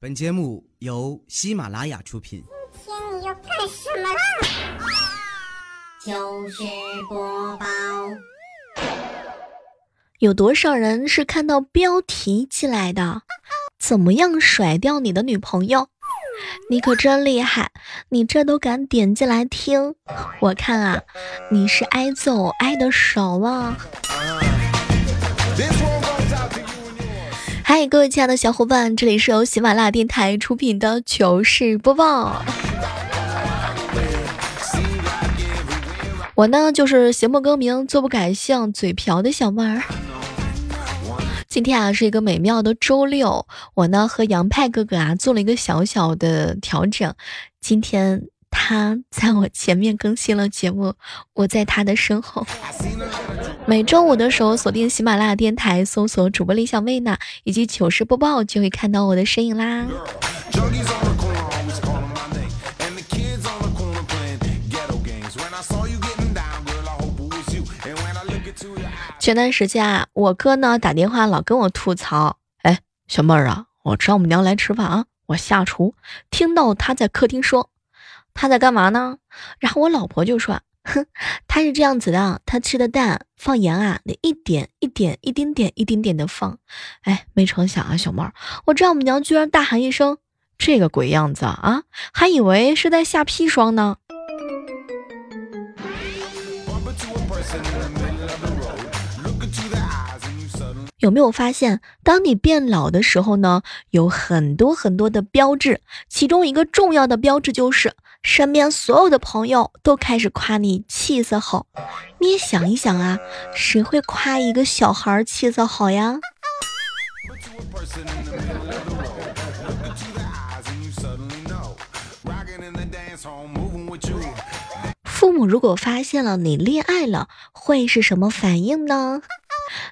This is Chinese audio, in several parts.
本节目由喜马拉雅出品。今天你要干什么啦？就是播报。有多少人是看到标题进来的？怎么样甩掉你的女朋友？你可真厉害，你这都敢点进来听？我看啊，你是挨揍挨的少了。嗨，各位亲爱的小伙伴，这里是由喜马拉雅电台出品的糗事播报。我呢，就是邪不更名、坐不改姓、嘴瓢的小妹儿。今天啊，是一个美妙的周六，我呢和杨派哥哥啊做了一个小小的调整。今天他在我前面更新了节目，我在他的身后。每周五的时候，锁定喜马拉雅电台，搜索主播李小妹呢，以及糗事播报，就会看到我的身影啦。前段时间啊，我哥呢打电话老跟我吐槽，哎，小妹儿啊，我丈母娘来吃饭啊，我下厨听到他在客厅说，他在干嘛呢？然后我老婆就说。哼，他是这样子的，他吃的蛋放盐啊，得一点一点一丁点一丁点的放。哎，没成想啊，小猫儿，我丈母娘居然大喊一声：“这个鬼样子啊！”还以为是在下砒霜呢。有没有发现，当你变老的时候呢，有很多很多的标志，其中一个重要的标志就是。身边所有的朋友都开始夸你气色好，你也想一想啊，谁会夸一个小孩气色好呀？父母如果发现了你恋爱了，会是什么反应呢？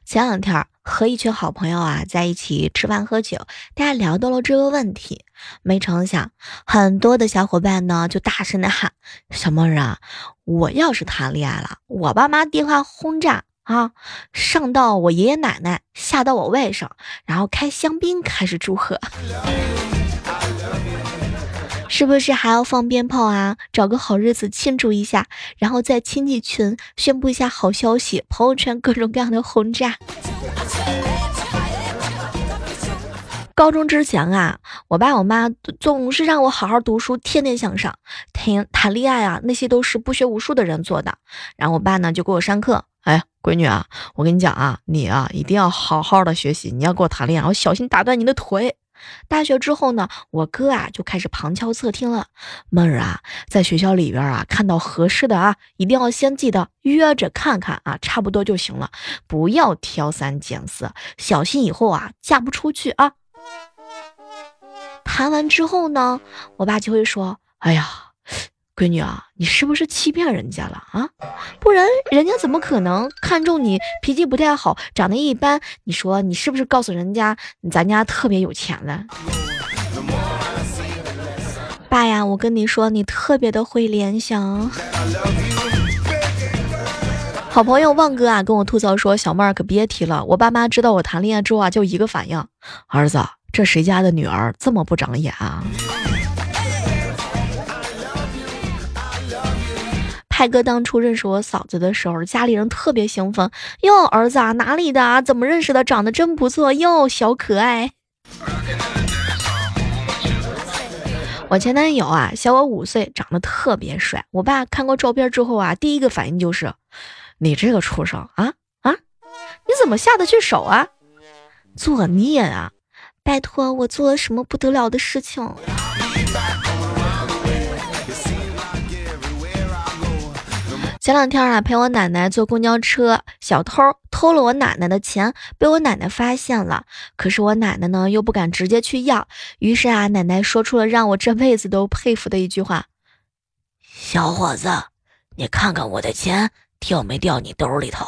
前两天。和一群好朋友啊在一起吃饭喝酒，大家聊到了这个问题，没成想很多的小伙伴呢就大声的喊：“小妹儿啊，我要是谈恋爱了，我爸妈电话轰炸啊，上到我爷爷奶奶，下到我外甥，然后开香槟开始祝贺。”是不是还要放鞭炮啊？找个好日子庆祝一下，然后在亲戚群宣布一下好消息，朋友圈各种各样的轰炸。高中之前啊，我爸我妈总是让我好好读书，天天向上。谈谈恋爱啊，那些都是不学无术的人做的。然后我爸呢就给我上课，哎，闺女啊，我跟你讲啊，你啊一定要好好的学习，你要跟我谈恋爱，我小心打断你的腿。大学之后呢，我哥啊就开始旁敲侧听了。妹儿啊，在学校里边啊，看到合适的啊，一定要先记得约着看看啊，差不多就行了，不要挑三拣四，小心以后啊嫁不出去啊。谈完之后呢，我爸就会说：“哎呀。”闺女啊，你是不是欺骗人家了啊？不然人家怎么可能看中你？脾气不太好，长得一般，你说你是不是告诉人家咱家特别有钱了？爸呀，我跟你说，你特别的会联想。好朋友旺哥啊，跟我吐槽说，小妹儿可别提了，我爸妈知道我谈恋爱之后啊，就一个反应，儿子，这谁家的女儿这么不长眼啊？泰哥当初认识我嫂子的时候，家里人特别兴奋。哟，儿子啊，哪里的啊？怎么认识的？长得真不错哟，小可爱。我前男友啊，小我五岁，长得特别帅。我爸看过照片之后啊，第一个反应就是：你这个畜生啊啊！你怎么下得去手啊？作孽啊！拜托，我做了什么不得了的事情？前两天啊，陪我奶奶坐公交车，小偷偷了我奶奶的钱，被我奶奶发现了。可是我奶奶呢，又不敢直接去要，于是啊，奶奶说出了让我这辈子都佩服的一句话：“小伙子，你看看我的钱掉没掉你兜里头。”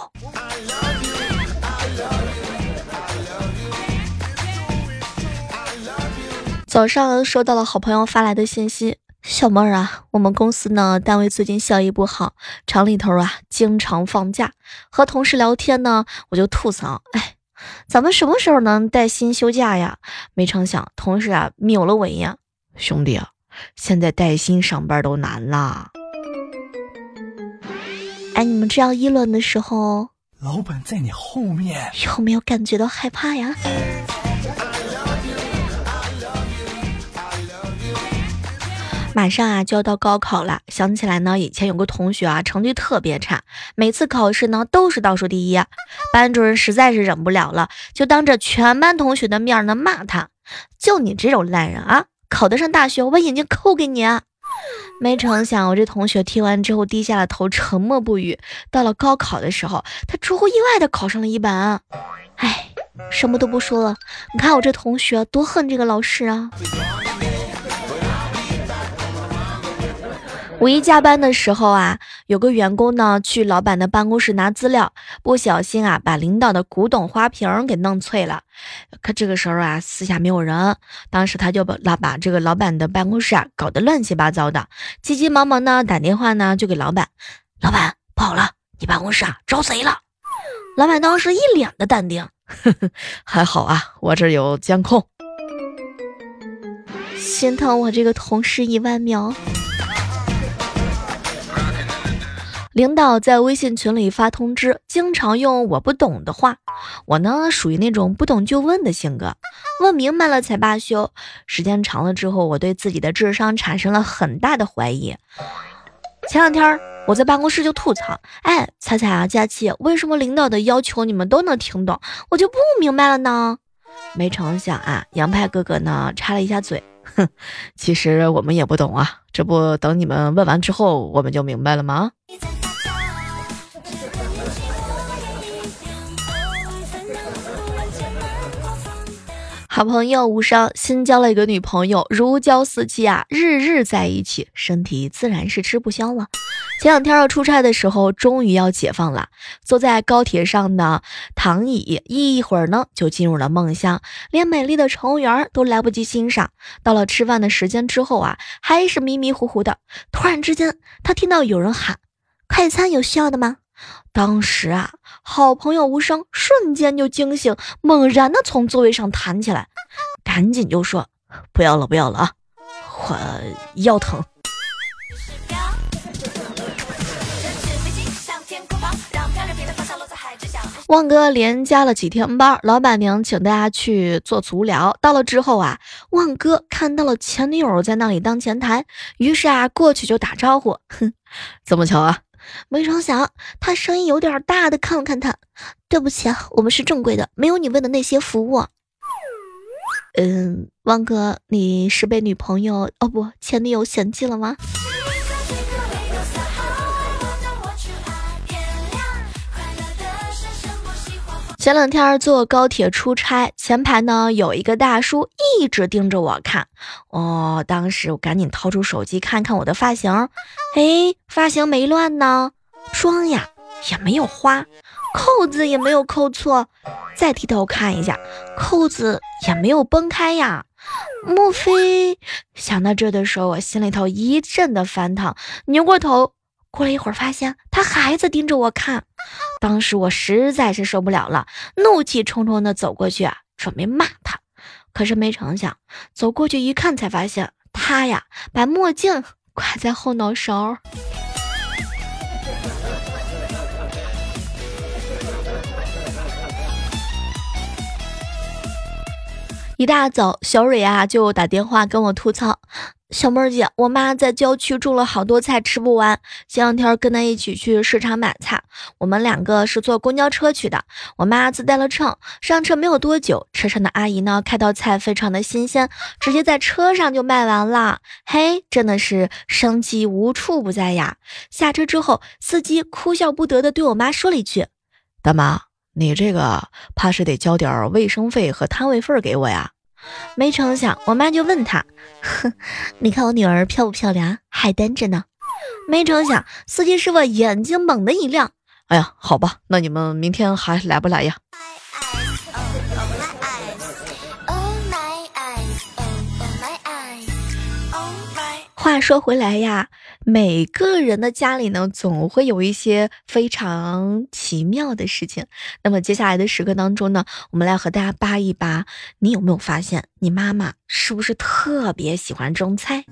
早上收到了好朋友发来的信息。小妹儿啊，我们公司呢，单位最近效益不好，厂里头啊经常放假。和同事聊天呢，我就吐槽，哎，咱们什么时候能带薪休假呀？没成想，同事啊瞄了我一眼，兄弟啊，现在带薪上班都难啦。哎，你们这样议论的时候，老板在你后面，有没有感觉到害怕呀？马上啊就要到高考了，想起来呢，以前有个同学啊，成绩特别差，每次考试呢都是倒数第一。班主任实在是忍不了了，就当着全班同学的面呢骂他：“就你这种烂人啊，考得上大学，我把眼睛抠给你！”啊没成想，我这同学听完之后低下了头，沉默不语。到了高考的时候，他出乎意外的考上了一本。哎，什么都不说了，你看我这同学多恨这个老师啊！五一加班的时候啊，有个员工呢去老板的办公室拿资料，不小心啊把领导的古董花瓶给弄碎了。可这个时候啊，私下没有人，当时他就把老把这个老板的办公室啊搞得乱七八糟的，急急忙忙呢打电话呢就给老板，老板不好了，你办公室啊招贼了。老板当时一脸的淡定，呵呵，还好啊，我这有监控，心疼我这个同事一万秒。领导在微信群里发通知，经常用我不懂的话。我呢，属于那种不懂就问的性格，问明白了才罢休。时间长了之后，我对自己的智商产生了很大的怀疑。前两天我在办公室就吐槽：“哎，彩彩啊，佳琪，为什么领导的要求你们都能听懂，我就不明白了呢？”没成想啊，杨派哥哥呢插了一下嘴：“哼，其实我们也不懂啊，这不等你们问完之后，我们就明白了吗？”好朋友无伤新交了一个女朋友，如胶似漆啊，日日在一起，身体自然是吃不消了。前两天要出差的时候，终于要解放了，坐在高铁上的躺椅，一会儿呢就进入了梦乡，连美丽的乘务员都来不及欣赏。到了吃饭的时间之后啊，还是迷迷糊糊的。突然之间，他听到有人喊：“快餐有需要的吗？”当时啊，好朋友无声瞬间就惊醒，猛然的从座位上弹起来，赶紧就说：“不要了，不要了啊，我腰疼。”旺哥连加了几天班，老板娘请大家去做足疗。到了之后啊，旺哥看到了前女友在那里当前台，于是啊过去就打招呼：“哼，这么巧啊。”没成想，他声音有点大的看了看他，对不起啊，我们是正规的，没有你问的那些服务。嗯，汪哥，你是被女朋友哦不前女友嫌弃了吗？前两天坐高铁出差，前排呢有一个大叔一直盯着我看，哦，当时我赶紧掏出手机看看我的发型，哎，发型没乱呢，妆呀也没有花，扣子也没有扣错，再低头看一下，扣子也没有崩开呀，莫非？想到这的时候，我心里头一阵的翻腾，扭过头。过了一会儿，发现他还在盯着我看。当时我实在是受不了了，怒气冲冲的走过去，准备骂他。可是没成想，走过去一看，才发现他呀把墨镜 挂在后脑勺。一大早，小蕊啊就打电话跟我吐槽。小妹儿姐，我妈在郊区种了好多菜，吃不完。前两天跟她一起去市场买菜，我们两个是坐公交车去的。我妈自带了秤，上车没有多久，车上的阿姨呢，看到菜非常的新鲜，直接在车上就卖完了。嘿，真的是生机无处不在呀！下车之后，司机哭笑不得的对我妈说了一句：“大妈，你这个怕是得交点卫生费和摊位费给我呀。”没成想，我妈就问他：“哼，你看我女儿漂不漂亮？还单着呢。”没成想，司机师傅眼睛猛地一亮：“哎呀，好吧，那你们明天还来不来呀？”话说回来呀，每个人的家里呢，总会有一些非常奇妙的事情。那么接下来的时刻当中呢，我们来和大家扒一扒，你有没有发现，你妈妈是不是特别喜欢种菜？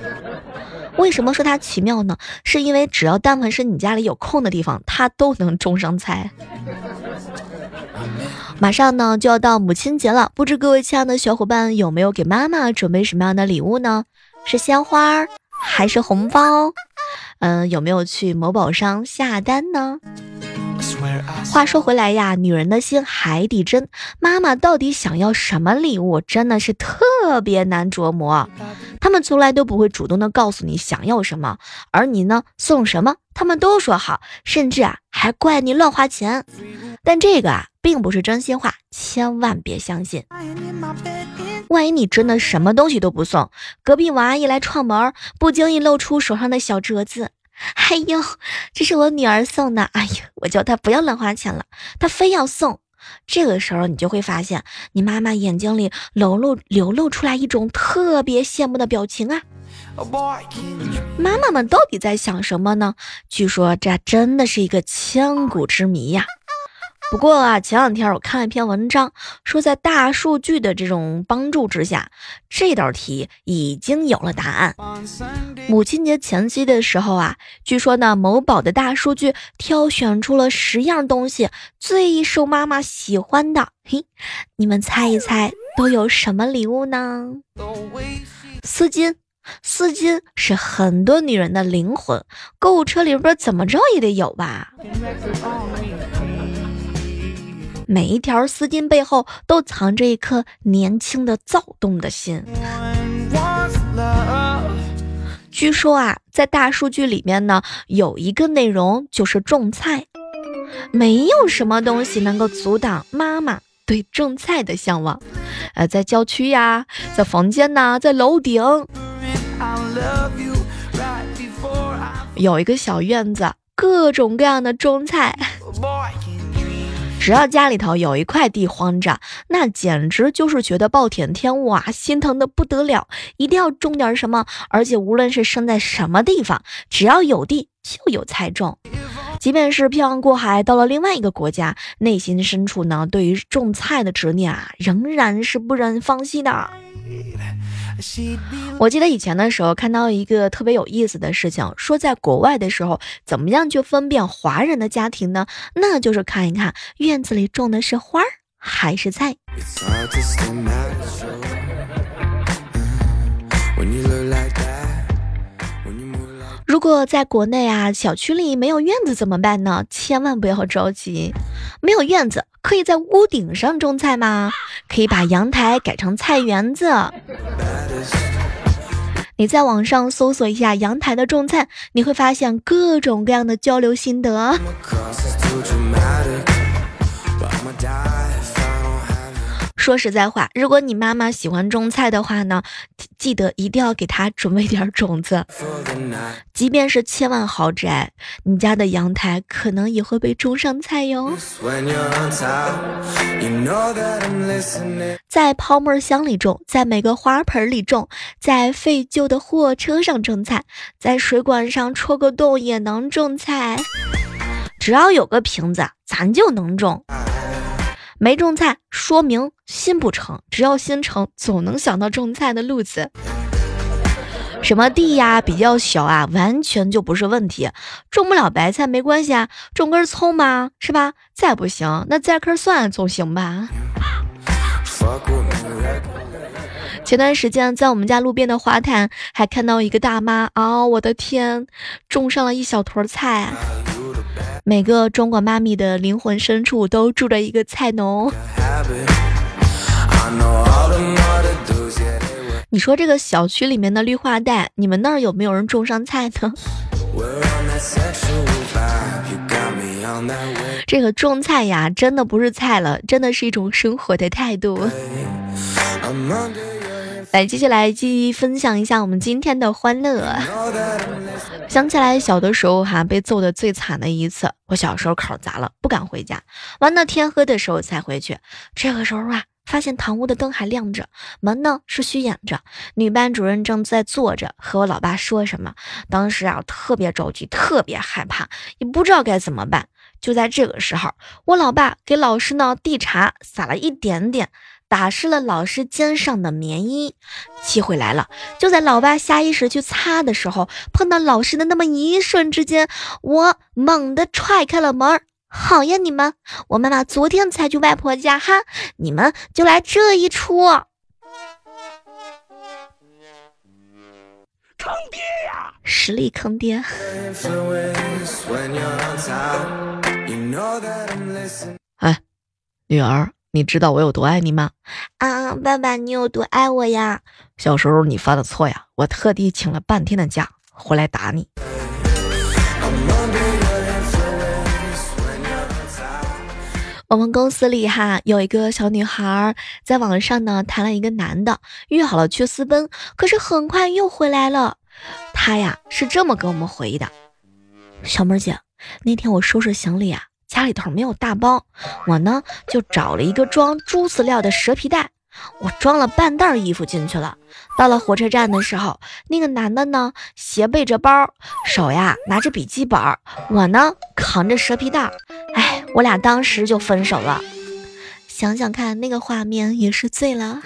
为什么说它奇妙呢？是因为只要但凡是你家里有空的地方，它都能种上菜。马上呢就要到母亲节了，不知各位亲爱的小伙伴有没有给妈妈准备什么样的礼物呢？是鲜花还是红包？嗯，有没有去某宝上下单呢？话说回来呀，女人的心海底针，妈妈到底想要什么礼物，真的是特别难琢磨。他们从来都不会主动的告诉你想要什么，而你呢，送什么他们都说好，甚至啊还怪你乱花钱。但这个啊，并不是真心话，千万别相信。万一你真的什么东西都不送，隔壁王阿姨来串门，不经意露出手上的小折子，哎呦，这是我女儿送的，哎呦，我叫她不要乱花钱了，她非要送。这个时候，你就会发现，你妈妈眼睛里流露流露出来一种特别羡慕的表情啊！妈妈们到底在想什么呢？据说这真的是一个千古之谜呀。不过啊，前两天我看了一篇文章，说在大数据的这种帮助之下，这道题已经有了答案。母亲节前夕的时候啊，据说呢，某宝的大数据挑选出了十样东西最受妈妈喜欢的。嘿，你们猜一猜都有什么礼物呢？丝巾，丝巾是很多女人的灵魂，购物车里边怎么着也得有吧。每一条丝巾背后都藏着一颗年轻的躁动的心。据说啊，在大数据里面呢，有一个内容就是种菜，没有什么东西能够阻挡妈妈对种菜的向往。呃，在郊区呀，在房间呐，在楼顶，有一个小院子，各种各样的种菜。只要家里头有一块地荒着，那简直就是觉得暴殄天物啊，心疼的不得了，一定要种点什么。而且无论是生在什么地方，只要有地就有菜种。即便是漂洋过海到了另外一个国家，内心深处呢，对于种菜的执念啊，仍然是不忍放弃的。我记得以前的时候看到一个特别有意思的事情，说在国外的时候，怎么样去分辨华人的家庭呢？那就是看一看院子里种的是花儿还是菜。如果在国内啊，小区里没有院子怎么办呢？千万不要着急，没有院子可以在屋顶上种菜吗？可以把阳台改成菜园子。你在网上搜索一下阳台的种菜，你会发现各种各样的交流心得。说实在话，如果你妈妈喜欢种菜的话呢，记得一定要给她准备点种子。即便是千万豪宅，你家的阳台可能也会被种上菜哟。在泡沫箱里种，在每个花盆里种，在废旧的货车上种菜，在水管上戳个洞也能种菜。只要有个瓶子，咱就能种。没种菜，说明心不诚。只要心诚，总能想到种菜的路子。什么地呀比较小啊，完全就不是问题。种不了白菜没关系啊，种根葱嘛，是吧？再不行，那栽棵蒜总行吧。前段时间在我们家路边的花坛，还看到一个大妈啊，我的天，种上了一小坨菜。每个中国妈咪的灵魂深处都住着一个菜农。你说这个小区里面的绿化带，你们那儿有没有人种上菜呢？这个种菜呀，真的不是菜了，真的是一种生活的态度。来，接下来继续分享一下我们今天的欢乐。想起来小的时候哈，被揍的最惨的一次，我小时候考砸了，不敢回家，玩到天黑的时候才回去。这个时候啊，发现堂屋的灯还亮着，门呢是虚掩着，女班主任正在坐着和我老爸说什么。当时啊，特别着急，特别害怕，也不知道该怎么办。就在这个时候，我老爸给老师呢递茶，撒了一点点。打湿了老师肩上的棉衣，机会来了！就在老爸下意识去擦的时候，碰到老师的那么一瞬之间，我猛地踹开了门。好呀，你们，我妈妈昨天才去外婆家哈，你们就来这一出，坑爹呀！实力坑爹。哎，女儿。你知道我有多爱你吗？啊，爸爸，你有多爱我呀？小时候你犯的错呀，我特地请了半天的假回来打你。我们公司里哈有一个小女孩，在网上呢谈了一个男的，约好了去私奔，可是很快又回来了。她呀是这么跟我们回忆的：小妹姐，那天我收拾行李啊。家里头没有大包，我呢就找了一个装猪饲料的蛇皮袋，我装了半袋衣服进去了。到了火车站的时候，那个男的呢斜背着包，手呀拿着笔记本，我呢扛着蛇皮袋。哎，我俩当时就分手了。想想看，那个画面也是醉了。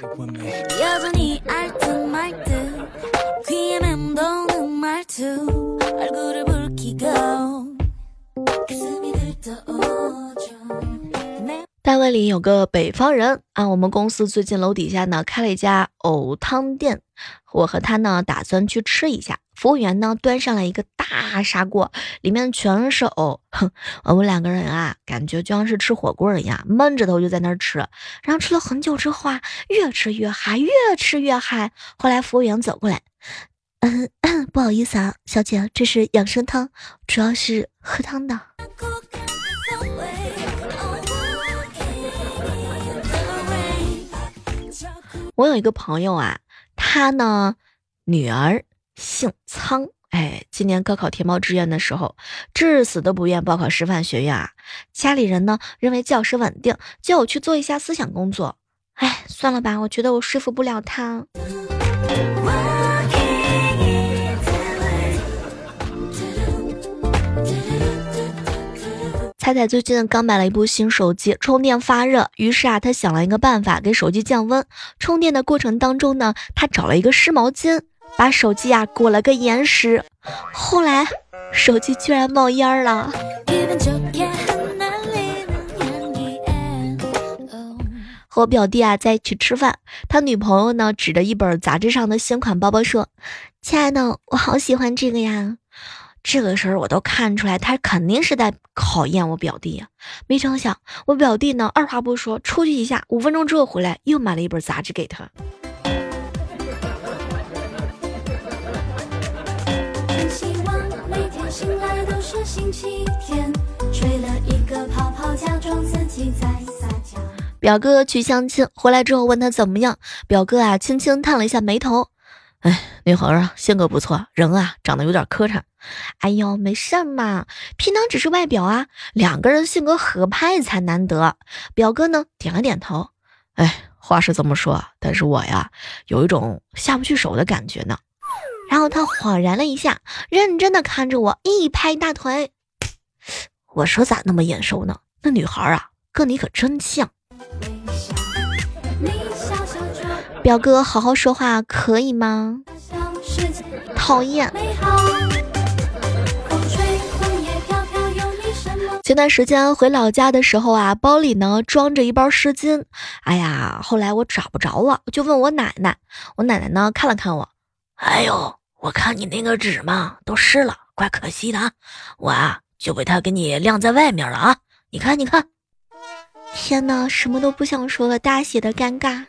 这里有个北方人啊，我们公司最近楼底下呢开了一家藕汤店，我和他呢打算去吃一下。服务员呢端上来一个大砂锅，里面全是藕，哼，我们两个人啊感觉就像是吃火锅一样，闷着头就在那儿吃。然后吃了很久之后啊，越吃越嗨，越吃越嗨。后来服务员走过来，嗯，不好意思啊，小姐，这是养生汤，主要是喝汤的。我有一个朋友啊，他呢女儿姓苍，哎，今年高考填报志愿的时候，至死都不愿报考师范学院啊。家里人呢认为教师稳定，叫我去做一下思想工作。哎，算了吧，我觉得我说服不了他。彩彩最近刚买了一部新手机，充电发热，于是啊，他想了一个办法给手机降温。充电的过程当中呢，他找了一个湿毛巾，把手机啊裹了个严实。后来手机居然冒烟了。和我表弟啊在一起吃饭，他女朋友呢指着一本杂志上的新款包包说：“亲爱的，我好喜欢这个呀。”这个时候我都看出来，他肯定是在考验我表弟呀。没成想，我表弟呢，二话不说出去一下，五分钟之后回来，又买了一本杂志给他。表哥去相亲回来之后问他怎么样，表哥啊轻轻叹了一下眉头。哎，女孩啊，性格不错，人啊长得有点磕碜。哎呦，没事嘛，平常只是外表啊，两个人性格合拍才难得。表哥呢点了点头。哎，话是这么说，但是我呀有一种下不去手的感觉呢。然后他恍然了一下，认真的看着我，一拍大腿。我说咋那么眼熟呢？那女孩啊，跟你可真像。表哥，好好说话可以吗？讨厌。前段时间回老家的时候啊，包里呢装着一包湿巾。哎呀，后来我找不着了，就问我奶奶。我奶奶呢看了看我，哎呦，我看你那个纸嘛都湿了，怪可惜的啊。我啊就把它给你晾在外面了啊。你看，你看。天哪，什么都不想说了，大写的尴尬。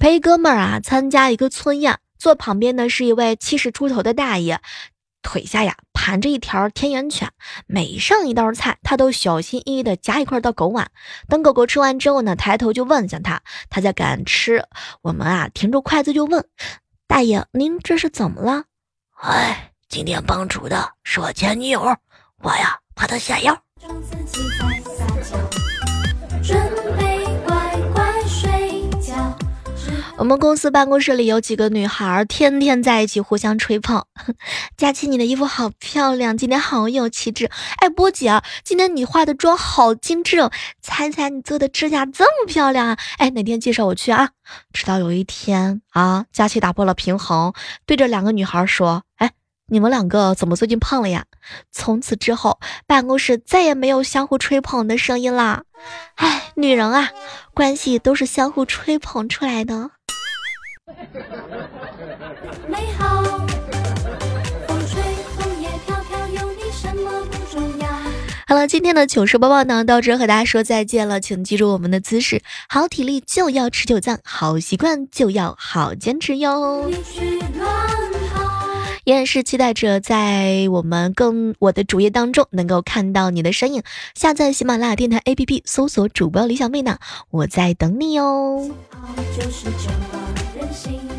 陪哥们儿啊参加一个村宴，坐旁边的是一位七十出头的大爷，腿下呀盘着一条田园犬，每上一道菜，他都小心翼翼的夹一块到狗碗。等狗狗吃完之后呢，抬头就问向他，他在敢吃。我们啊停住筷子就问大爷：“您这是怎么了？”哎，今天帮主的是我前女友，我呀怕她下药。我们公司办公室里有几个女孩，天天在一起互相吹捧。佳琪，你的衣服好漂亮，今天好有气质。哎，波姐，今天你化的妆好精致哦。猜猜你做的指甲这么漂亮啊？哎，哪天介绍我去啊？直到有一天啊，佳琪打破了平衡，对着两个女孩说：“哎，你们两个怎么最近胖了呀？”从此之后，办公室再也没有相互吹捧的声音啦。哎，女人啊，关系都是相互吹捧出来的。美好，风吹枫叶飘飘，有你什么不重要？好了，今天的糗事播报呢，到这和大家说再见了。请记住我们的姿势：好体力就要持久战，好习惯就要好坚持哟。依然是期待着在我们更我的主页当中能够看到你的身影。下载喜马拉雅电台 APP，搜索主播李小妹呢，我在等你哦。就是任性